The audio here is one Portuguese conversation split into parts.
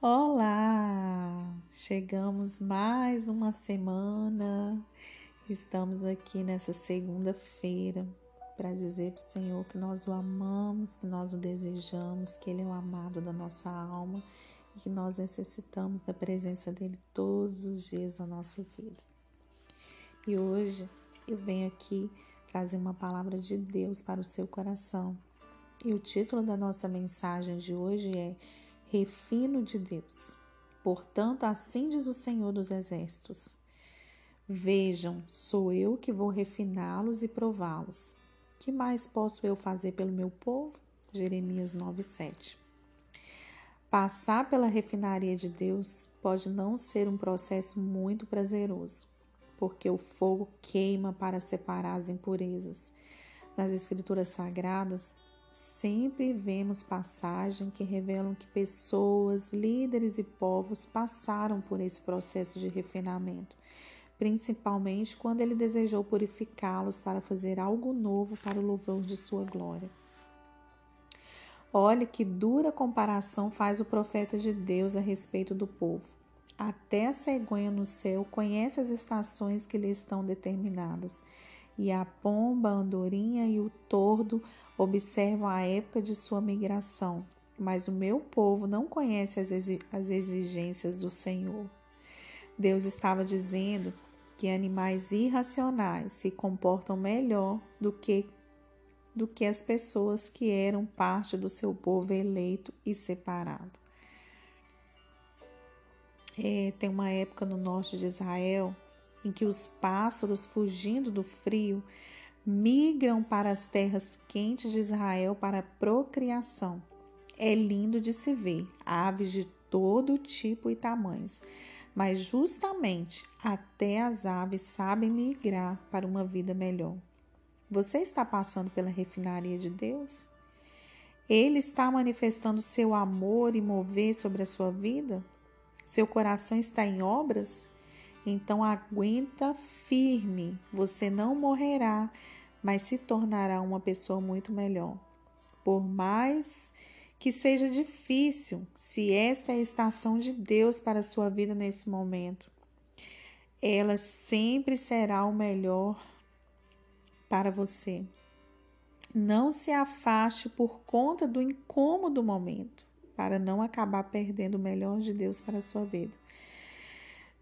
Olá! Chegamos mais uma semana. Estamos aqui nessa segunda-feira para dizer para o Senhor que nós o amamos, que nós o desejamos, que Ele é o amado da nossa alma e que nós necessitamos da presença dele todos os dias da nossa vida. E hoje eu venho aqui trazer uma palavra de Deus para o seu coração. E o título da nossa mensagem de hoje é refino de Deus. Portanto, assim diz o Senhor dos Exércitos: Vejam, sou eu que vou refiná-los e prová-los. Que mais posso eu fazer pelo meu povo? Jeremias 9:7. Passar pela refinaria de Deus pode não ser um processo muito prazeroso, porque o fogo queima para separar as impurezas. Nas Escrituras Sagradas, Sempre vemos passagens que revelam que pessoas, líderes e povos passaram por esse processo de refinamento, principalmente quando ele desejou purificá-los para fazer algo novo para o louvor de sua glória. Olhe que dura comparação faz o profeta de Deus a respeito do povo. Até a cegonha no céu conhece as estações que lhe estão determinadas e a pomba, a andorinha e o tordo observam a época de sua migração, mas o meu povo não conhece as exigências do Senhor. Deus estava dizendo que animais irracionais se comportam melhor do que do que as pessoas que eram parte do seu povo eleito e separado. É, tem uma época no norte de Israel em que os pássaros, fugindo do frio, migram para as terras quentes de Israel para procriação. É lindo de se ver, aves de todo tipo e tamanhos, mas justamente até as aves sabem migrar para uma vida melhor. Você está passando pela refinaria de Deus? Ele está manifestando seu amor e mover sobre a sua vida? Seu coração está em obras? Então aguenta firme, você não morrerá, mas se tornará uma pessoa muito melhor. Por mais que seja difícil, se esta é a estação de Deus para a sua vida nesse momento, ela sempre será o melhor para você. Não se afaste por conta do incômodo momento, para não acabar perdendo o melhor de Deus para a sua vida.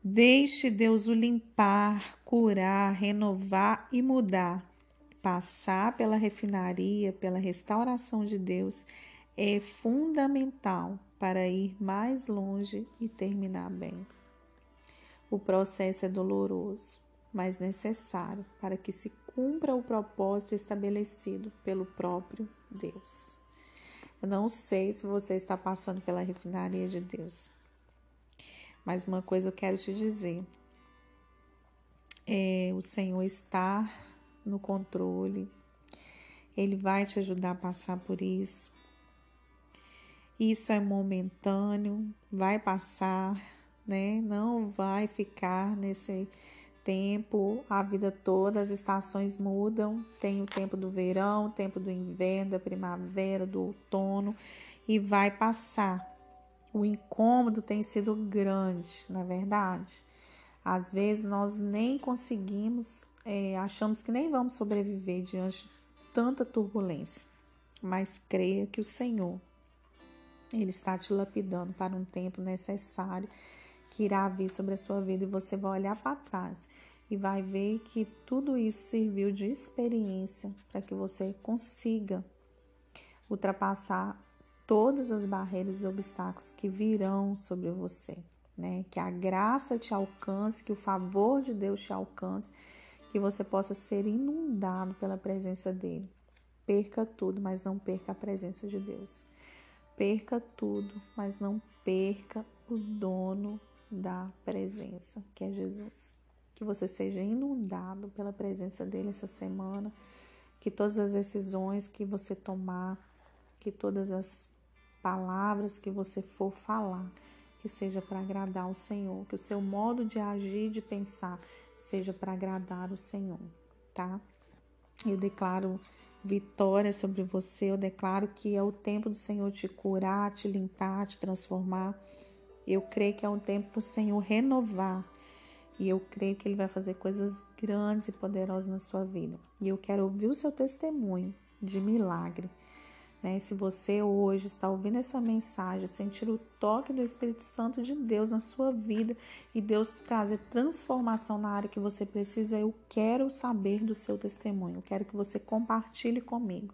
Deixe Deus o limpar, curar, renovar e mudar. Passar pela refinaria, pela restauração de Deus é fundamental para ir mais longe e terminar bem. O processo é doloroso, mas necessário para que se cumpra o propósito estabelecido pelo próprio Deus. Eu não sei se você está passando pela refinaria de Deus, mas uma coisa eu quero te dizer: é, o Senhor está no controle, Ele vai te ajudar a passar por isso. Isso é momentâneo, vai passar, né? Não vai ficar nesse tempo a vida toda, as estações mudam. Tem o tempo do verão, o tempo do inverno, da primavera, do outono e vai passar o incômodo tem sido grande, na é verdade. Às vezes nós nem conseguimos, é, achamos que nem vamos sobreviver diante de tanta turbulência, mas creia que o Senhor, Ele está te lapidando para um tempo necessário que irá vir sobre a sua vida e você vai olhar para trás e vai ver que tudo isso serviu de experiência para que você consiga ultrapassar todas as barreiras e obstáculos que virão sobre você, né? Que a graça te alcance, que o favor de Deus te alcance, que você possa ser inundado pela presença dele. Perca tudo, mas não perca a presença de Deus. Perca tudo, mas não perca o dono da presença, que é Jesus. Que você seja inundado pela presença dele essa semana, que todas as decisões que você tomar, que todas as palavras que você for falar, que seja para agradar o Senhor, que o seu modo de agir, de pensar, seja para agradar o Senhor, tá? Eu declaro vitória sobre você, eu declaro que é o tempo do Senhor te curar, te limpar, te transformar. Eu creio que é um tempo para o Senhor renovar. E eu creio que Ele vai fazer coisas grandes e poderosas na sua vida. E eu quero ouvir o seu testemunho de milagre. Né? Se você hoje está ouvindo essa mensagem, sentir o toque do Espírito Santo de Deus na sua vida e Deus trazer transformação na área que você precisa, eu quero saber do seu testemunho. Eu quero que você compartilhe comigo.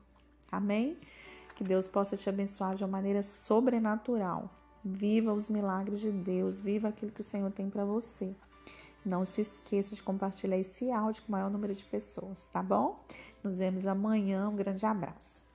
Amém? Que Deus possa te abençoar de uma maneira sobrenatural. Viva os milagres de Deus, viva aquilo que o Senhor tem para você. Não se esqueça de compartilhar esse áudio com o maior número de pessoas, tá bom? Nos vemos amanhã. Um grande abraço.